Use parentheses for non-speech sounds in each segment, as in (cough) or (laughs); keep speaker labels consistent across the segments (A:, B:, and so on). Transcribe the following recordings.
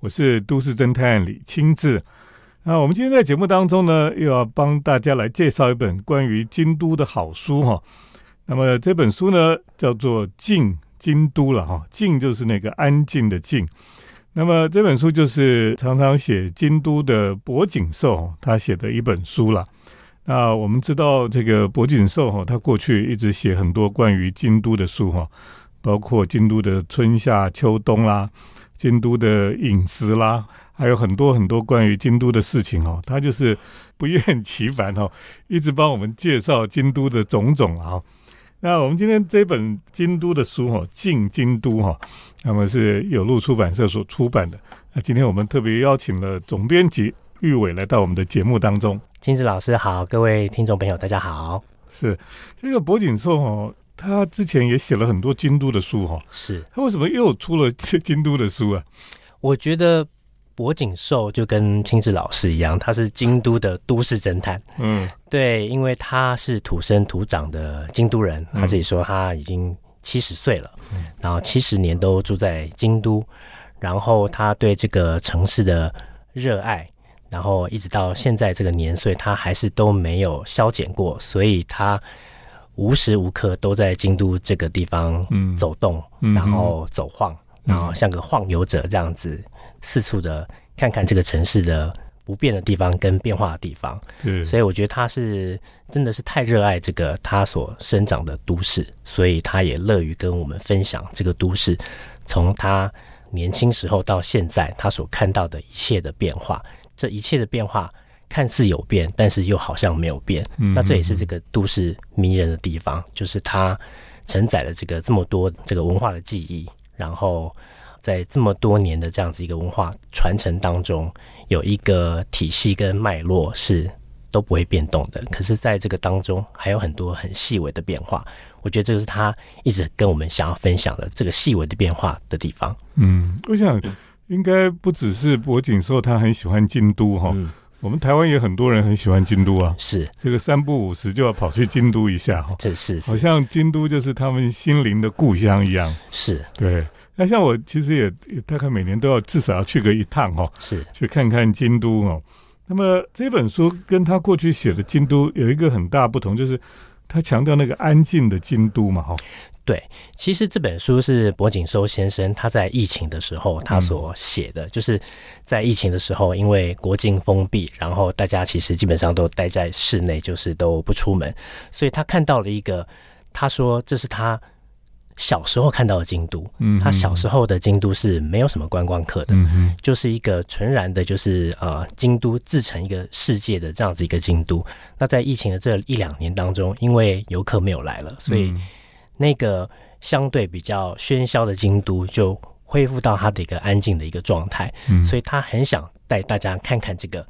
A: 我是都市侦探李清志。那我们今天在节目当中呢，又要帮大家来介绍一本关于京都的好书哈。那么这本书呢，叫做《静京都》了哈，静就是那个安静的静。那么这本书就是常常写京都的柏景寿他写的一本书了。那我们知道这个柏景寿哈，他过去一直写很多关于京都的书哈，包括京都的春夏秋冬啦。京都的饮食啦，还有很多很多关于京都的事情哦，他就是不厌其烦哦，一直帮我们介绍京都的种种啊。那我们今天这本京都的书哈，《进京都》哈，那么是有路出版社所出版的。那今天我们特别邀请了总编辑玉伟来到我们的节目当中。
B: 金子老师好，各位听众朋友大家好。
A: 是这个博景寿哦。他之前也写了很多京都的书哈，
B: 是
A: 他为什么又出了 (laughs) 京都的书啊？
B: 我觉得博景寿就跟青志老师一样，他是京都的都市侦探。嗯，对，因为他是土生土长的京都人，他自己说他已经七十岁了，然后七十年都住在京都，然后他对这个城市的热爱，然后一直到现在这个年岁，他还是都没有消减过，所以他。无时无刻都在京都这个地方走动，然后走晃，然后像个晃游者这样子，四处的看看这个城市的不变的地方跟变化的地方。
A: 对，
B: 所以我觉得他是真的是太热爱这个他所生长的都市，所以他也乐于跟我们分享这个都市，从他年轻时候到现在他所看到的一切的变化，这一切的变化。看似有变，但是又好像没有变。那这也是这个都市迷人的地方，就是它承载了这个这么多这个文化的记忆，然后在这么多年的这样子一个文化传承当中，有一个体系跟脉络是都不会变动的。可是，在这个当中还有很多很细微的变化，我觉得这个是他一直跟我们想要分享的这个细微的变化的地方。
A: 嗯，我想应该不只是博景说他很喜欢京都哈。我们台湾也很多人很喜欢京都啊，
B: 是
A: 这个三不五时就要跑去京都一下哈，
B: 这是
A: 好像京都就是他们心灵的故乡一样，
B: 是
A: 对。那像我其实也大概每年都要至少要去个一趟哈，
B: 是
A: 去看看京都哦。那么这本书跟他过去写的京都有一个很大不同，就是他强调那个安静的京都嘛哈。
B: 对，其实这本书是柏景收先生他在疫情的时候他所写的，就是在疫情的时候，因为国境封闭，然后大家其实基本上都待在室内，就是都不出门，所以他看到了一个，他说这是他小时候看到的京都，嗯，他小时候的京都是没有什么观光客的，嗯就是一个纯然的，就是呃，京都自成一个世界的这样子一个京都。那在疫情的这一两年当中，因为游客没有来了，所以。那个相对比较喧嚣的京都，就恢复到它的一个安静的一个状态，所以他很想带大家看看这个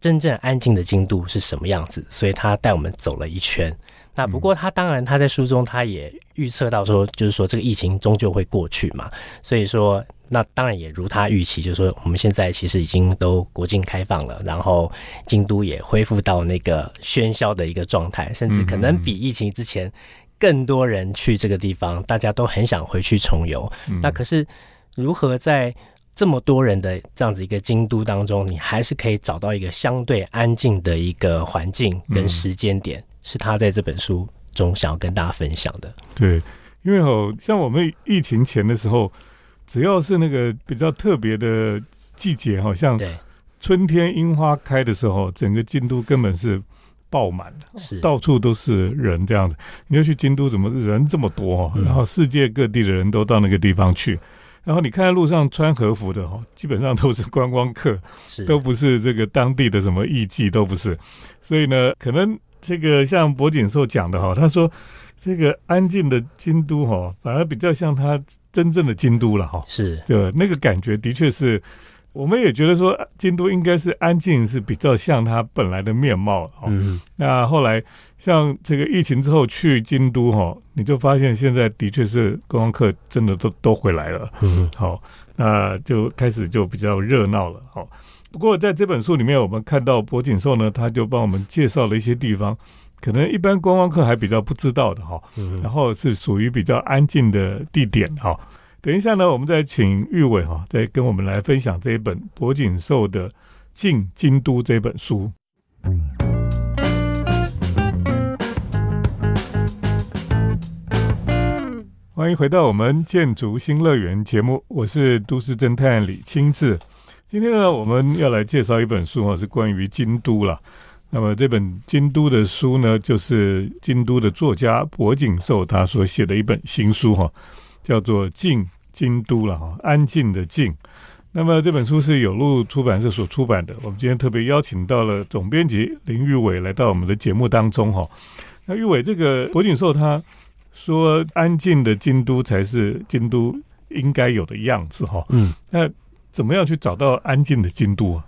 B: 真正安静的京都是什么样子，所以他带我们走了一圈。那不过他当然他在书中他也预测到说，就是说这个疫情终究会过去嘛，所以说那当然也如他预期，就是说我们现在其实已经都国境开放了，然后京都也恢复到那个喧嚣的一个状态，甚至可能比疫情之前。更多人去这个地方，大家都很想回去重游。那可是如何在这么多人的这样子一个京都当中，你还是可以找到一个相对安静的一个环境跟时间点，是他在这本书中想要跟大家分享的。
A: 对，因为哦，像我们疫情前的时候，只要是那个比较特别的季节，好像春天樱花开的时候，整个京都根本是。爆满的，
B: 是
A: 到处都是人这样子。你要去京都，怎么人这么多？然后世界各地的人都到那个地方去。然后你看路上穿和服的哈，基本上都是观光客，都不是这个当地的什么艺妓，都不是。所以呢，可能这个像博景寿讲的哈，他说这个安静的京都哈，反而比较像他真正的京都了哈。
B: 是
A: 对那个感觉的确是。我们也觉得说，京都应该是安静，是比较像它本来的面貌哈。那后来像这个疫情之后去京都哈，你就发现现在的确是观光客真的都都回来了。嗯，好，那就开始就比较热闹了。好，不过在这本书里面，我们看到博景寿呢，他就帮我们介绍了一些地方，可能一般观光客还比较不知道的哈。然后是属于比较安静的地点哈。等一下呢，我们再请玉伟哈，再跟我们来分享这一本博景寿的《进京都》这本书。欢迎回到我们建筑新乐园节目，我是都市侦探李清志。今天呢，我们要来介绍一本书啊，是关于京都了。那么这本京都的书呢，就是京都的作家柏景寿他所写的一本新书哈，叫做《静京都》了哈，安静的静。那么这本书是有路出版社所出版的。我们今天特别邀请到了总编辑林玉伟来到我们的节目当中哈。那玉伟，这个柏景寿他。说安静的京都才是京都应该有的样子哈。嗯，那怎么样去找到安静的京都啊？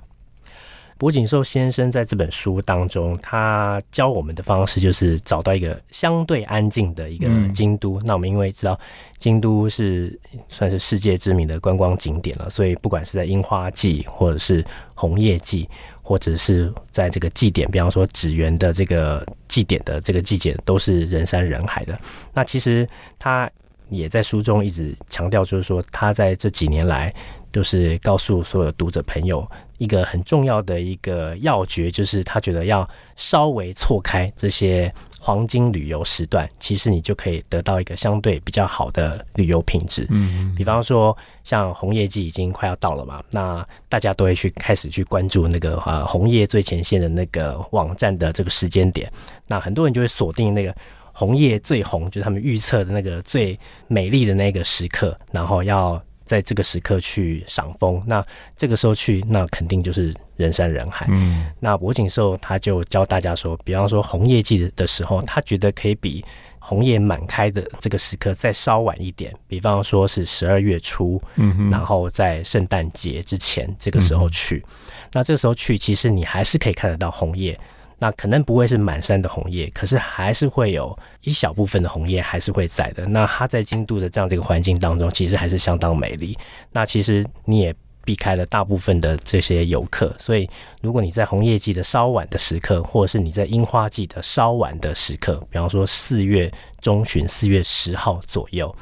B: 柏景寿先生在这本书当中，他教我们的方式就是找到一个相对安静的一个京都。那我们因为知道京都是算是世界知名的观光景点了，所以不管是在樱花季或者是红叶季。或者是在这个祭典，比方说纸园的这个祭典的这个季节，都是人山人海的。那其实他也在书中一直强调，就是说他在这几年来，都是告诉所有的读者朋友。一个很重要的一个要诀，就是他觉得要稍微错开这些黄金旅游时段，其实你就可以得到一个相对比较好的旅游品质。嗯，比方说像红叶季已经快要到了嘛，那大家都会去开始去关注那个呃红叶最前线的那个网站的这个时间点，那很多人就会锁定那个红叶最红，就是他们预测的那个最美丽的那个时刻，然后要。在这个时刻去赏枫，那这个时候去，那肯定就是人山人海。嗯，那博景寿他就教大家说，比方说红叶季的时候，他觉得可以比红叶满开的这个时刻再稍晚一点，比方说是十二月初，嗯，然后在圣诞节之前这个时候去，那这个时候去，其实你还是可以看得到红叶。那可能不会是满山的红叶，可是还是会有一小部分的红叶还是会在的。那它在京都的这样这个环境当中，其实还是相当美丽。那其实你也避开了大部分的这些游客，所以如果你在红叶季的稍晚的时刻，或者是你在樱花季的稍晚的时刻，比方说四月中旬、四月十号左右，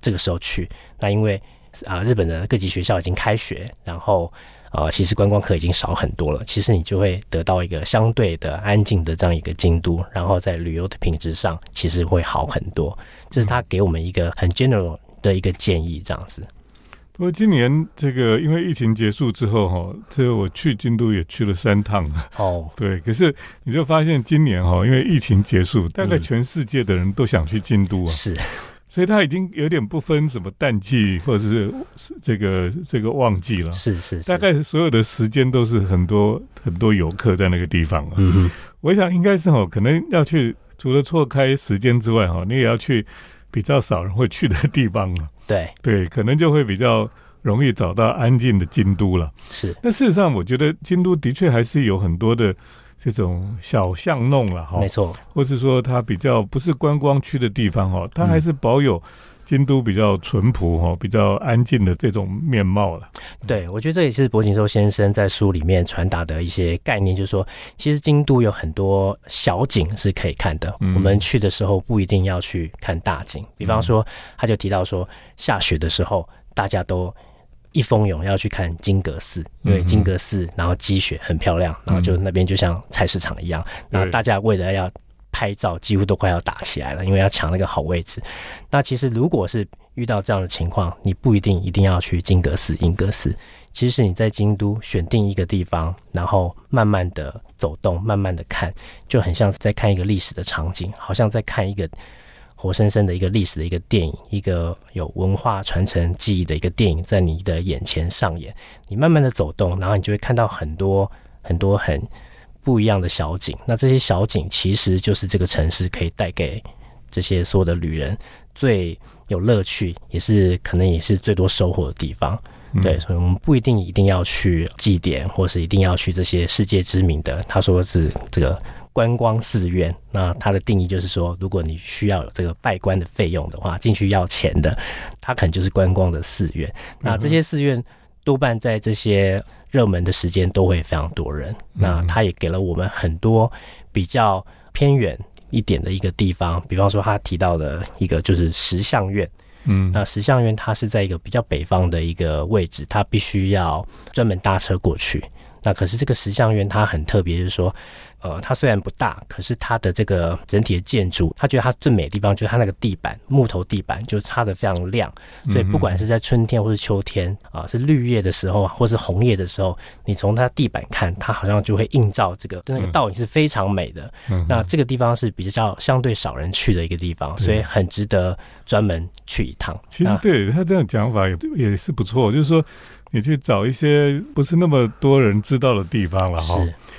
B: 这个时候去，那因为啊，日本的各级学校已经开学，然后。啊，其实观光客已经少很多了。其实你就会得到一个相对的安静的这样一个京都，然后在旅游的品质上，其实会好很多。这是他给我们一个很 general 的一个建议，这样子。
A: 不过今年这个因为疫情结束之后哈，这个我去京都也去了三趟哦。(laughs) 对，可是你就发现今年哈，因为疫情结束，大概全世界的人都想去京都啊。
B: 是。
A: 所以它已经有点不分什么淡季或者是这个这个旺季了，
B: 是是，
A: 大概所有的时间都是很多很多游客在那个地方了。嗯哼，我想应该是哦，可能要去除了错开时间之外哈，你也要去比较少人会去的地方了。
B: 对
A: 对，可能就会比较容易找到安静的京都了。
B: 是，
A: 那事实上我觉得京都的确还是有很多的。这种小巷弄了哈，
B: 没错，
A: 或是说它比较不是观光区的地方哈，它还是保有京都比较淳朴哈、比较安静的这种面貌了。
B: 对，我觉得这也是柏景寿先生在书里面传达的一些概念，就是说，其实京都有很多小景是可以看的。我们去的时候不一定要去看大景，比方说，他就提到说，下雪的时候大家都。一蜂拥要去看金阁寺，因为金阁寺然后积雪很漂亮，然后就那边就像菜市场一样，然后大家为了要拍照，几乎都快要打起来了，因为要抢那个好位置。那其实如果是遇到这样的情况，你不一定一定要去金阁寺、银阁寺，其实你在京都选定一个地方，然后慢慢的走动，慢慢的看，就很像在看一个历史的场景，好像在看一个。活生生的一个历史的一个电影，一个有文化传承记忆的一个电影，在你的眼前上演。你慢慢的走动，然后你就会看到很多很多很不一样的小景。那这些小景其实就是这个城市可以带给这些所有的旅人最有乐趣，也是可能也是最多收获的地方。对，所以我们不一定一定要去祭典，或是一定要去这些世界知名的。他说是这个。观光寺院，那它的定义就是说，如果你需要有这个拜观的费用的话，进去要钱的，它可能就是观光的寺院。那这些寺院多半在这些热门的时间都会非常多人。那它也给了我们很多比较偏远一点的一个地方，比方说他提到的一个就是石像院。
A: 嗯，
B: 那石像院它是在一个比较北方的一个位置，它必须要专门搭车过去。那可是这个石像院它很特别，就是说。呃，它虽然不大，可是它的这个整体的建筑，他觉得它最美的地方就是它那个地板，木头地板就擦的非常亮。所以不管是在春天或是秋天啊，是绿叶的时候或是红叶的时候，你从它地板看，它好像就会映照这个那个倒影是非常美的。嗯那这个地方是比较相对少人去的一个地方，所以很值得专门去一趟。
A: 其实对他这样讲法也也是不错，就是说你去找一些不是那么多人知道的地方了哈。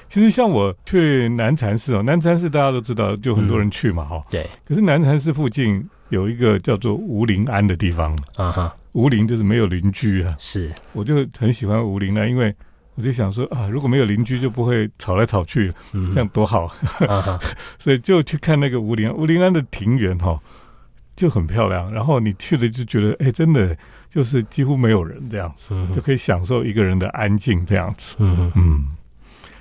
A: 其实像我去南禅寺哦，南禅寺大家都知道，就很多人去嘛，哈。
B: 对。
A: 可是南禅寺附近有一个叫做无林庵的地方啊哈，无林就是没有邻居啊。
B: 是。
A: 我就很喜欢无邻安，因为我就想说啊，如果没有邻居，就不会吵来吵去，这样多好。(laughs) 所以就去看那个无邻无邻安的庭园哈，就很漂亮。然后你去了就觉得，哎，真的就是几乎没有人这样子，就可以享受一个人的安静这样子。嗯嗯。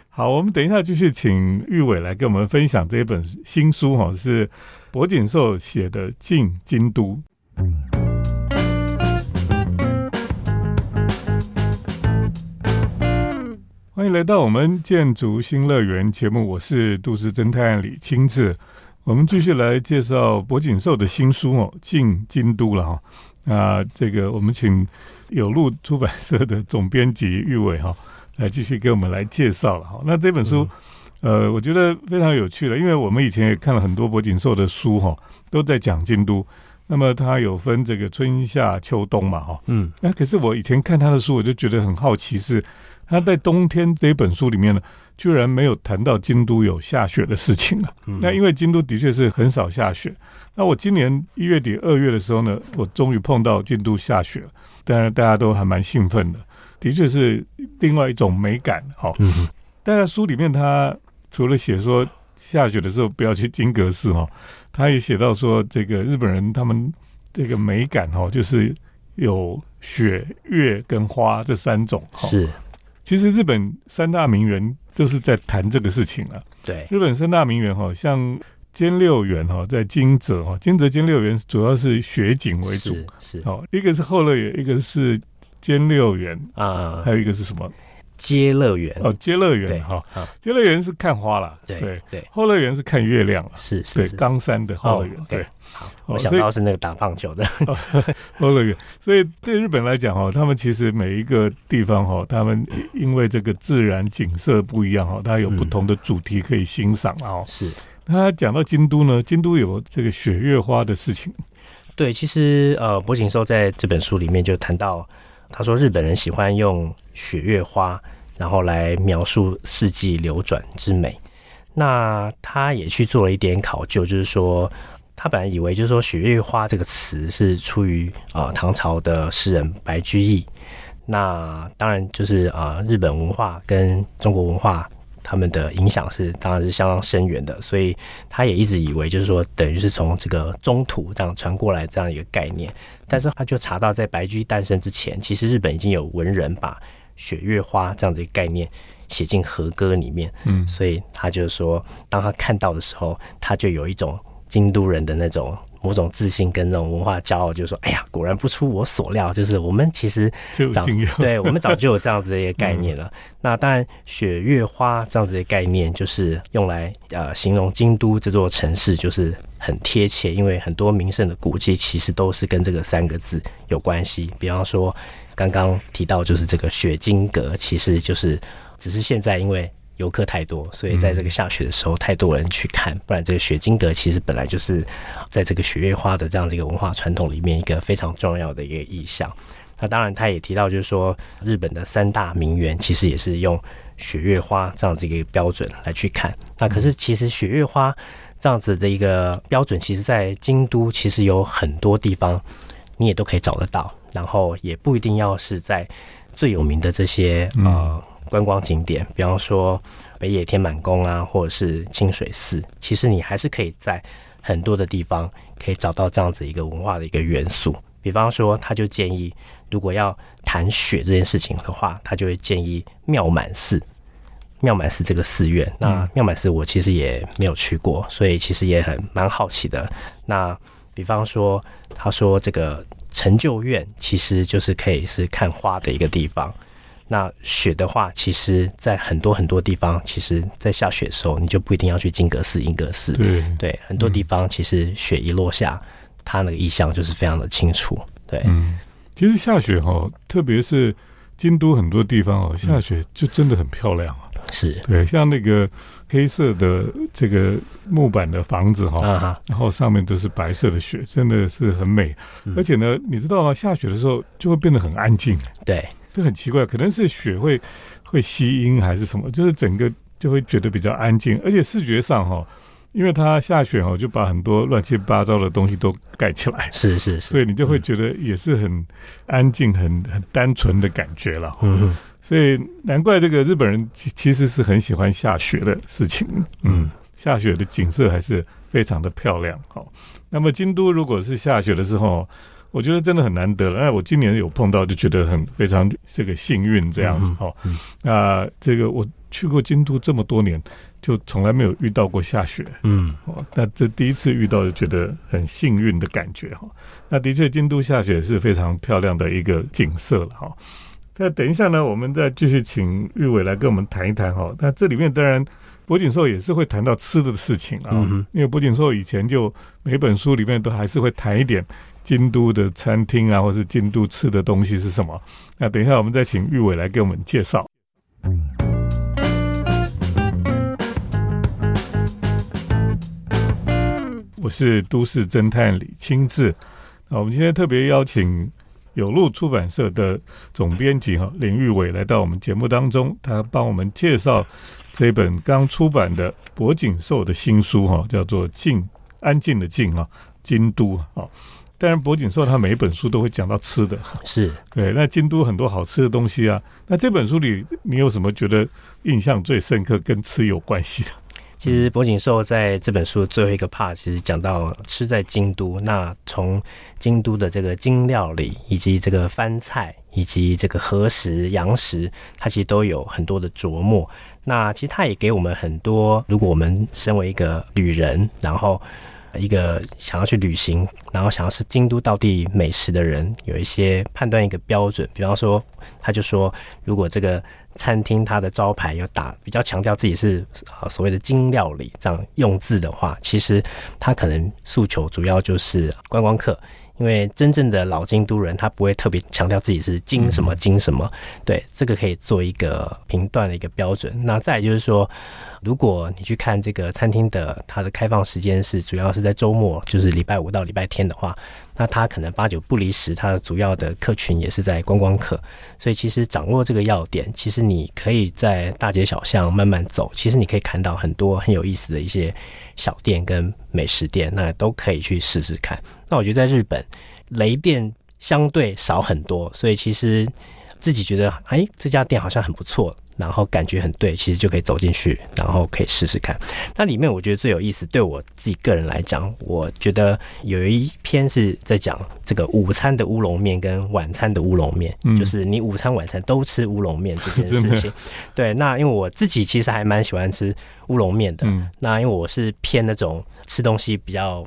A: 好，我们等一下继续请玉伟来跟我们分享这本新书哈，是博锦寿写的《进京都》。欢迎来到我们建筑新乐园节目，我是都市侦探李清志。我们继续来介绍柏锦寿的新书哦，《进京都》了哈。那这个我们请有路出版社的总编辑玉伟哈。来继续给我们来介绍了哈，那这本书，呃，我觉得非常有趣了，因为我们以前也看了很多柏锦寿的书哈，都在讲京都。那么它有分这个春夏秋冬嘛哈，嗯，那可是我以前看他的书，我就觉得很好奇，是他在冬天这一本书里面呢，居然没有谈到京都有下雪的事情了。那因为京都的确是很少下雪。那我今年一月底二月的时候呢，我终于碰到京都下雪了，当然大家都还蛮兴奋的。的确是另外一种美感，哈。但在书里面，他除了写说下雪的时候不要去金阁寺，哈，他也写到说，这个日本人他们这个美感，哈，就是有雪、月跟花这三种。
B: 是，
A: 其实日本三大名园就是在谈这个事情了。
B: 对，
A: 日本三大名园，哈，像兼六园，哈，在金泽，哈，金泽兼六园主要是雪景为主，
B: 是，
A: 哦，一个是后乐园，一个是。兼六园啊，还有一个是什么？
B: 接乐园。
A: 哦，接乐园哈，接乐园是看花了，
B: 对对，
A: 后乐园是看月亮了，
B: 是是，
A: 对，冈山的后乐园，对，
B: 好，我想到是那个打棒球的。(laughs)
A: 后乐园，所以对日本来讲哈，他们其实每一个地方哈，他们因为这个自然景色不一样哈，它有不同的主题可以欣赏啊。
B: 是，
A: 他讲到京都呢，京都有这个雪月花的事情，
B: 对，其实呃，柏景寿在这本书里面就谈到。他说：“日本人喜欢用雪月花，然后来描述四季流转之美。那他也去做了一点考究，就是说，他本来以为就是说雪月花这个词是出于啊唐朝的诗人白居易。那当然就是啊日本文化跟中国文化。”他们的影响是当然是相当深远的，所以他也一直以为就是说，等于是从这个中土这样传过来这样一个概念。但是他就查到，在白居易诞生之前，其实日本已经有文人把雪月花这样的一个概念写进和歌里面。嗯，所以他就说，当他看到的时候，他就有一种京都人的那种。某种自信跟那种文化骄傲，就是说，哎呀，果然不出我所料，就是我们其实
A: 早
B: 对我们早就有这样子的一个概念了。(laughs) 那当然，雪月花这样子的概念，就是用来呃形容京都这座城市，就是很贴切，因为很多名胜的古迹其实都是跟这个三个字有关系。比方说，刚刚提到就是这个雪晶阁，其实就是只是现在因为。游客太多，所以在这个下雪的时候，太多人去看。不然，这个雪金德其实本来就是在这个雪月花的这样的一个文化传统里面一个非常重要的一个意象。那当然，他也提到，就是说日本的三大名园其实也是用雪月花这样子一个标准来去看。那可是，其实雪月花这样子的一个标准，其实在京都其实有很多地方你也都可以找得到。然后，也不一定要是在最有名的这些呃。观光景点，比方说北野天满宫啊，或者是清水寺，其实你还是可以在很多的地方可以找到这样子一个文化的一个元素。比方说，他就建议，如果要谈雪这件事情的话，他就会建议妙满寺。妙满寺这个寺院，那妙满寺我其实也没有去过，所以其实也很蛮好奇的。那比方说，他说这个成就院其实就是可以是看花的一个地方。那雪的话，其实在很多很多地方，其实在下雪的时候，你就不一定要去金阁寺、银阁寺。
A: 对
B: 对，很多地方其实雪一落下，它那个意象就是非常的清楚。对，
A: 嗯，其实下雪哈，特别是京都很多地方哦，下雪就真的很漂亮啊。
B: 是
A: 对，像那个黑色的这个木板的房子哈，然后上面都是白色的雪，真的是很美。而且呢，你知道吗？下雪的时候就会变得很安静。
B: 对。
A: 这很奇怪，可能是雪会会吸音还是什么，就是整个就会觉得比较安静，而且视觉上哈，因为它下雪哦，就把很多乱七八糟的东西都盖起来，
B: 是是是，(laughs)
A: 所以你就会觉得也是很安静、很很单纯的感觉了。嗯，(laughs) 所以难怪这个日本人其其实是很喜欢下雪的事情。嗯，下雪的景色还是非常的漂亮。好，那么京都如果是下雪的时候。我觉得真的很难得了，哎，我今年有碰到，就觉得很非常这个幸运这样子哈。那这个我去过京都这么多年，就从来没有遇到过下雪，嗯，哦，那这第一次遇到，就觉得很幸运的感觉哈。那的确，京都下雪是非常漂亮的一个景色了哈。那等一下呢，我们再继续请玉伟来跟我们谈一谈哈。那这里面当然，博景寿也是会谈到吃的事情啊，因为博景寿以前就每本书里面都还是会谈一点。京都的餐厅啊，或是京都吃的东西是什么？那等一下我们再请玉伟来给我们介绍。我是都市侦探李清志。那我们今天特别邀请有路出版社的总编辑哈林玉伟来到我们节目当中，他帮我们介绍这本刚出版的博景寿的新书哈，叫做《静安静的静》啊，京都啊。当然，博景寿他每一本书都会讲到吃的，
B: 是 (laughs)
A: 对。那京都很多好吃的东西啊。那这本书里，你有什么觉得印象最深刻跟吃有关系的？(laughs)
B: 其实博景寿在这本书最后一个 part，其实讲到吃在京都。那从京都的这个京料理，以及这个番菜，以及这个和食、洋食，它其实都有很多的琢磨。那其实它也给我们很多，如果我们身为一个旅人，然后。一个想要去旅行，然后想要是京都到地美食的人，有一些判断一个标准。比方说，他就说，如果这个餐厅它的招牌要打比较强调自己是啊所谓的京料理这样用字的话，其实他可能诉求主要就是观光客。因为真正的老京都人，他不会特别强调自己是京什么京什么，对，这个可以做一个评断的一个标准。那再就是说，如果你去看这个餐厅的它的开放时间是主要是在周末，就是礼拜五到礼拜天的话，那它可能八九不离十，它的主要的客群也是在观光客。所以其实掌握这个要点，其实你可以在大街小巷慢慢走，其实你可以看到很多很有意思的一些。小店跟美食店，那都可以去试试看。那我觉得在日本，雷店相对少很多，所以其实自己觉得，哎，这家店好像很不错，然后感觉很对，其实就可以走进去，然后可以试试看。那里面我觉得最有意思，对我自己个人来讲，我觉得有一篇是在讲这个午餐的乌龙面跟晚餐的乌龙面，就是你午餐晚餐都吃乌龙面这件事情。对，那因为我自己其实还蛮喜欢吃。乌龙面的，嗯那因为我是偏那种吃东西比较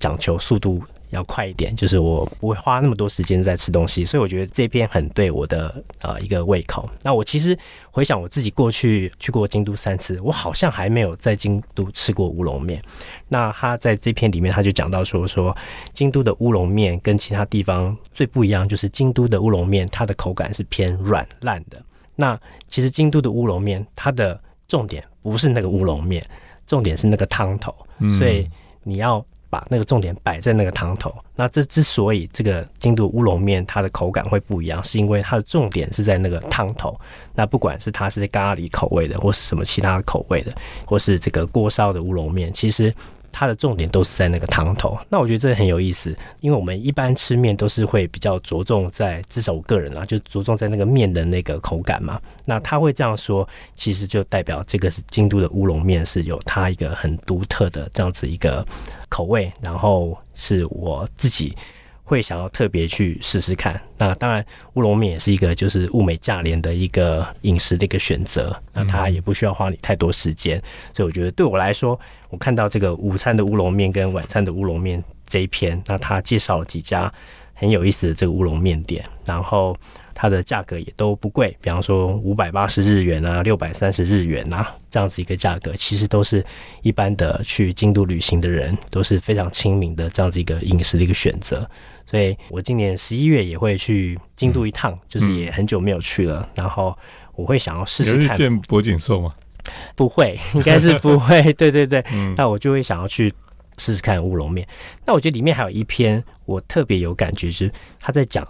B: 讲求速度要快一点，就是我不会花那么多时间在吃东西，所以我觉得这篇很对我的呃一个胃口。那我其实回想我自己过去去过京都三次，我好像还没有在京都吃过乌龙面。那他在这篇里面他就讲到说说京都的乌龙面跟其他地方最不一样，就是京都的乌龙面它的口感是偏软烂的。那其实京都的乌龙面它的重点不是那个乌龙面，重点是那个汤头，所以你要把那个重点摆在那个汤头。那这之所以这个京都乌龙面它的口感会不一样，是因为它的重点是在那个汤头。那不管是它是咖喱口味的，或是什么其他口味的，或是这个锅烧的乌龙面，其实。它的重点都是在那个汤头，那我觉得这很有意思，因为我们一般吃面都是会比较着重在，至少我个人啊，就着重在那个面的那个口感嘛。那他会这样说，其实就代表这个是京都的乌龙面是有它一个很独特的这样子一个口味，然后是我自己会想要特别去试试看。那当然，乌龙面也是一个就是物美价廉的一个饮食的一个选择。那它也不需要花你太多时间，所以我觉得对我来说，我看到这个午餐的乌龙面跟晚餐的乌龙面这一篇，那他介绍了几家很有意思的这个乌龙面店，然后。它的价格也都不贵，比方说五百八十日元啊，六百三十日元啊，这样子一个价格，其实都是一般的去京都旅行的人都是非常亲民的这样子一个饮食的一个选择。所以我今年十一月也会去京都一趟，就是也很久没有去了，然后我会想要试试看。
A: 见博景寿吗？
B: 不会，应该是不会。对 (laughs) 对对，那我就会想要去试试看乌龙面。那我觉得里面还有一篇我特别有感觉，就是他在讲。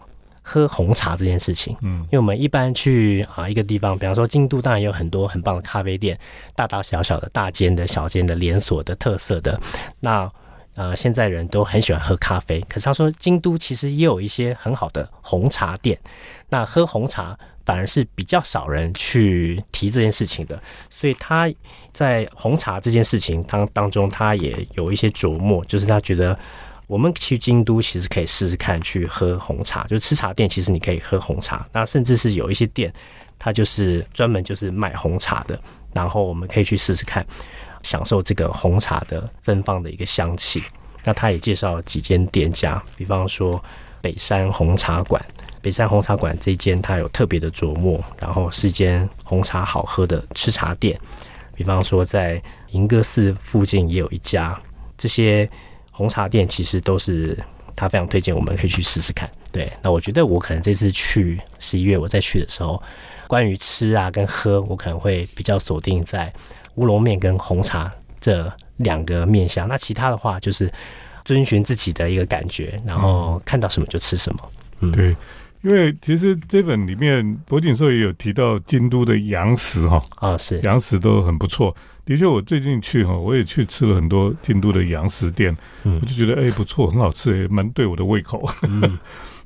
B: 喝红茶这件事情，嗯，因为我们一般去啊一个地方，比方说京都，当然有很多很棒的咖啡店，大大小小的、大间的、小间的、连锁的、特色的。那呃，现在人都很喜欢喝咖啡，可是他说京都其实也有一些很好的红茶店。那喝红茶反而是比较少人去提这件事情的，所以他在红茶这件事情当当中，他也有一些琢磨，就是他觉得。我们去京都其实可以试试看去喝红茶，就吃茶店，其实你可以喝红茶。那甚至是有一些店，它就是专门就是卖红茶的，然后我们可以去试试看，享受这个红茶的芬芳的一个香气。那他也介绍了几间店家，比方说北山红茶馆，北山红茶馆这间它有特别的琢磨，然后是间红茶好喝的吃茶店。比方说在银阁寺附近也有一家，这些。红茶店其实都是他非常推荐，我们可以去试试看。对，那我觉得我可能这次去十一月我再去的时候，关于吃啊跟喝，我可能会比较锁定在乌龙面跟红茶这两个面向。那其他的话就是遵循自己的一个感觉，然后看到什么就吃什么。
A: 嗯，对，因为其实这本里面博景寿也有提到京都的洋食哈
B: 啊是
A: 洋食都很不错。的确，我最近去哈，我也去吃了很多京都的洋食店，我就觉得哎不错，很好吃，也蛮对我的胃口。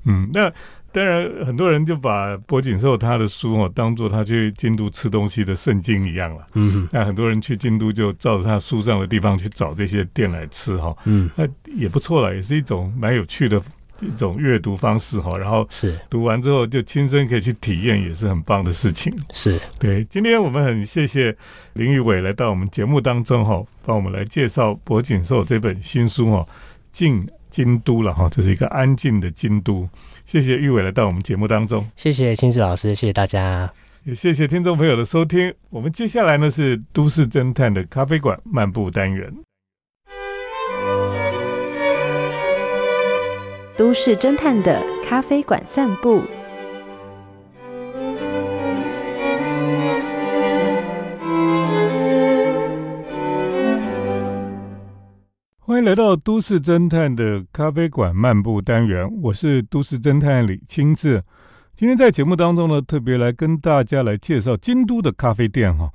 A: 嗯，(laughs) 那当然很多人就把博景寿他的书哦当做他去京都吃东西的圣经一样了。嗯，那很多人去京都就照着他书上的地方去找这些店来吃哈。嗯，那也不错了，也是一种蛮有趣的。一种阅读方式哈，然后
B: 是
A: 读完之后就亲身可以去体验，也是很棒的事情。
B: 是
A: 对，今天我们很谢谢林玉伟来到我们节目当中哈，帮我们来介绍博景寿这本新书哈，进京都了哈，这是一个安静的京都。谢谢玉伟来到我们节目当中，
B: 谢谢亲子老师，谢谢大家，
A: 也谢谢听众朋友的收听。我们接下来呢是都市侦探的咖啡馆漫步单元。
C: 都市侦探的咖啡馆散步，
A: 欢迎来到都市侦探的咖啡馆漫步单元。我是都市侦探李清志。今天在节目当中呢，特别来跟大家来介绍京都的咖啡店哈。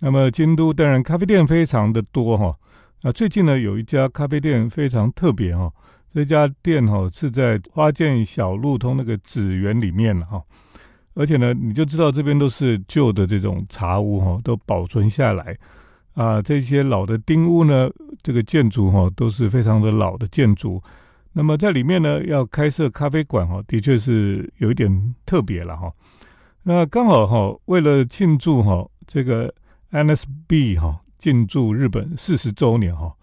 A: 那么京都当然咖啡店非常的多哈。啊，最近呢有一家咖啡店非常特别哈。这家店哈是在花见小路通那个紫园里面哈，而且呢，你就知道这边都是旧的这种茶屋哈，都保存下来啊。这些老的丁屋呢，这个建筑哈都是非常的老的建筑。那么在里面呢，要开设咖啡馆哈，的确是有一点特别了哈。那刚好哈，为了庆祝哈这个 NSB 哈进驻日本四十周年哈，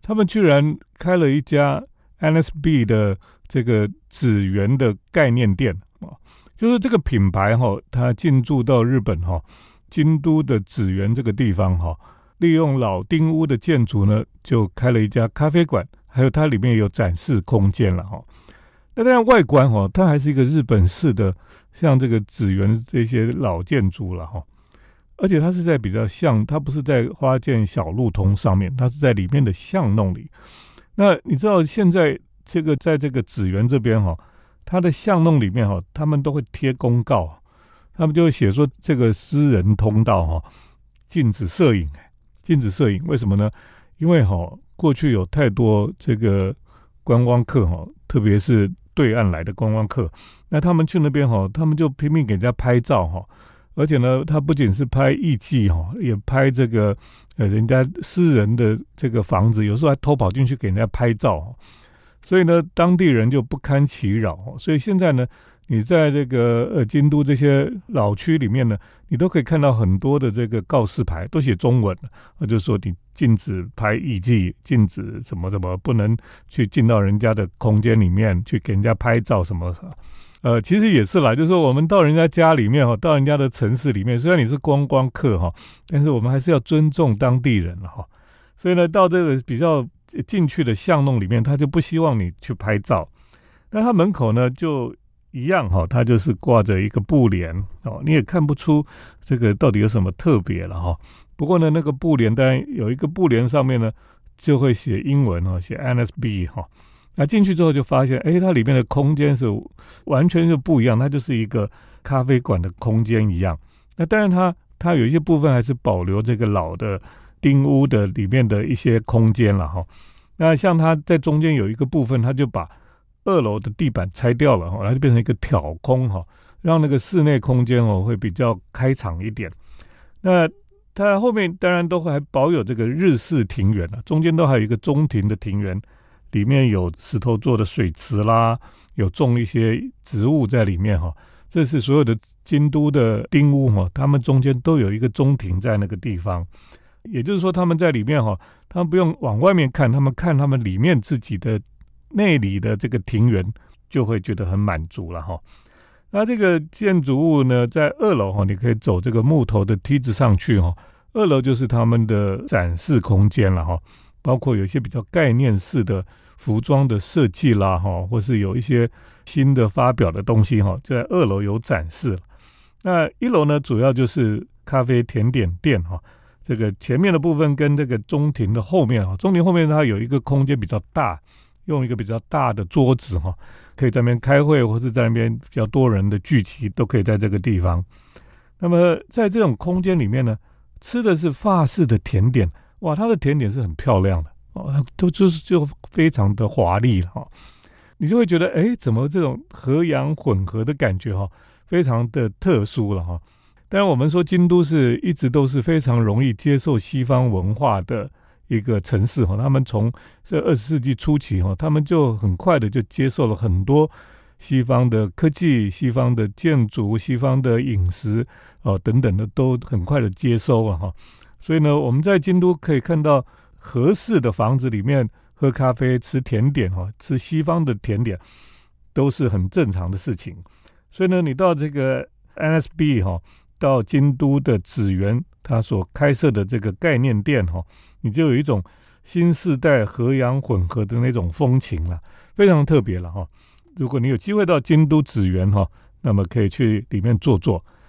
A: 他们居然开了一家。NSB 的这个紫园的概念店啊，就是这个品牌哈，它进驻到日本哈，京都的紫园这个地方哈，利用老丁屋的建筑呢，就开了一家咖啡馆，还有它里面有展示空间了哈。那当然外观哈，它还是一个日本式的，像这个紫园这些老建筑了哈，而且它是在比较像，它不是在花见小路通上面，它是在里面的巷弄里。那你知道现在这个在这个紫园这边哈，它的巷弄里面哈，他们都会贴公告，他们就会写说这个私人通道哈，禁止摄影，禁止摄影。为什么呢？因为哈，过去有太多这个观光客哈，特别是对岸来的观光客，那他们去那边哈，他们就拼命给人家拍照哈。而且呢，他不仅是拍艺妓哈，也拍这个呃人家私人的这个房子，有时候还偷跑进去给人家拍照。所以呢，当地人就不堪其扰。所以现在呢，你在这个呃京都这些老区里面呢，你都可以看到很多的这个告示牌，都写中文，那就说你禁止拍艺妓，禁止什么什么，不能去进到人家的空间里面去给人家拍照什么。呃，其实也是啦，就是说我们到人家家里面哈，到人家的城市里面，虽然你是观光客哈，但是我们还是要尊重当地人哈。所以呢，到这个比较进去的巷弄里面，他就不希望你去拍照。那他门口呢，就一样哈，他就是挂着一个布帘哦，你也看不出这个到底有什么特别了哈。不过呢，那个布帘当然有一个布帘上面呢，就会写英文哦，写 NSB 哈。那进去之后就发现，哎，它里面的空间是完全就不一样，它就是一个咖啡馆的空间一样。那当然，它它有一些部分还是保留这个老的丁屋的里面的一些空间了哈。那像它在中间有一个部分，它就把二楼的地板拆掉了哈，它就变成一个挑空哈，让那个室内空间哦会比较开敞一点。那它后面当然都会还保有这个日式庭园了，中间都还有一个中庭的庭园。里面有石头做的水池啦，有种一些植物在里面哈。这是所有的京都的丁屋哈，他们中间都有一个中庭在那个地方。也就是说，他们在里面哈，他们不用往外面看，他们看他们里面自己的内里的这个庭园，就会觉得很满足了哈。那这个建筑物呢，在二楼哈，你可以走这个木头的梯子上去哈。二楼就是他们的展示空间了哈。包括有一些比较概念式的服装的设计啦，哈，或是有一些新的发表的东西，哈，就在二楼有展示。那一楼呢，主要就是咖啡甜点店，哈，这个前面的部分跟这个中庭的后面，哈，中庭后面它有一个空间比较大，用一个比较大的桌子，哈，可以在那边开会，或是在那边比较多人的聚集，都可以在这个地方。那么在这种空间里面呢，吃的是法式的甜点。哇，它的甜点是很漂亮的哦，都就是就非常的华丽了哈，你就会觉得哎，怎么这种和洋混合的感觉哈，非常的特殊了哈。当然，我们说京都是一直都是非常容易接受西方文化的一个城市哈，他们从这二十世纪初期哈，他们就很快的就接受了很多西方的科技、西方的建筑、西方的饮食哦等等的，都很快的接收了哈。所以呢，我们在京都可以看到合适的房子里面喝咖啡、吃甜点哈，吃西方的甜点都是很正常的事情。所以呢，你到这个 NSB 哈，到京都的紫园，它所开设的这个概念店哈，你就有一种新时代和洋混合的那种风情了，非常特别了哈。如果你有机会到京都紫园哈，那么可以去里面坐坐。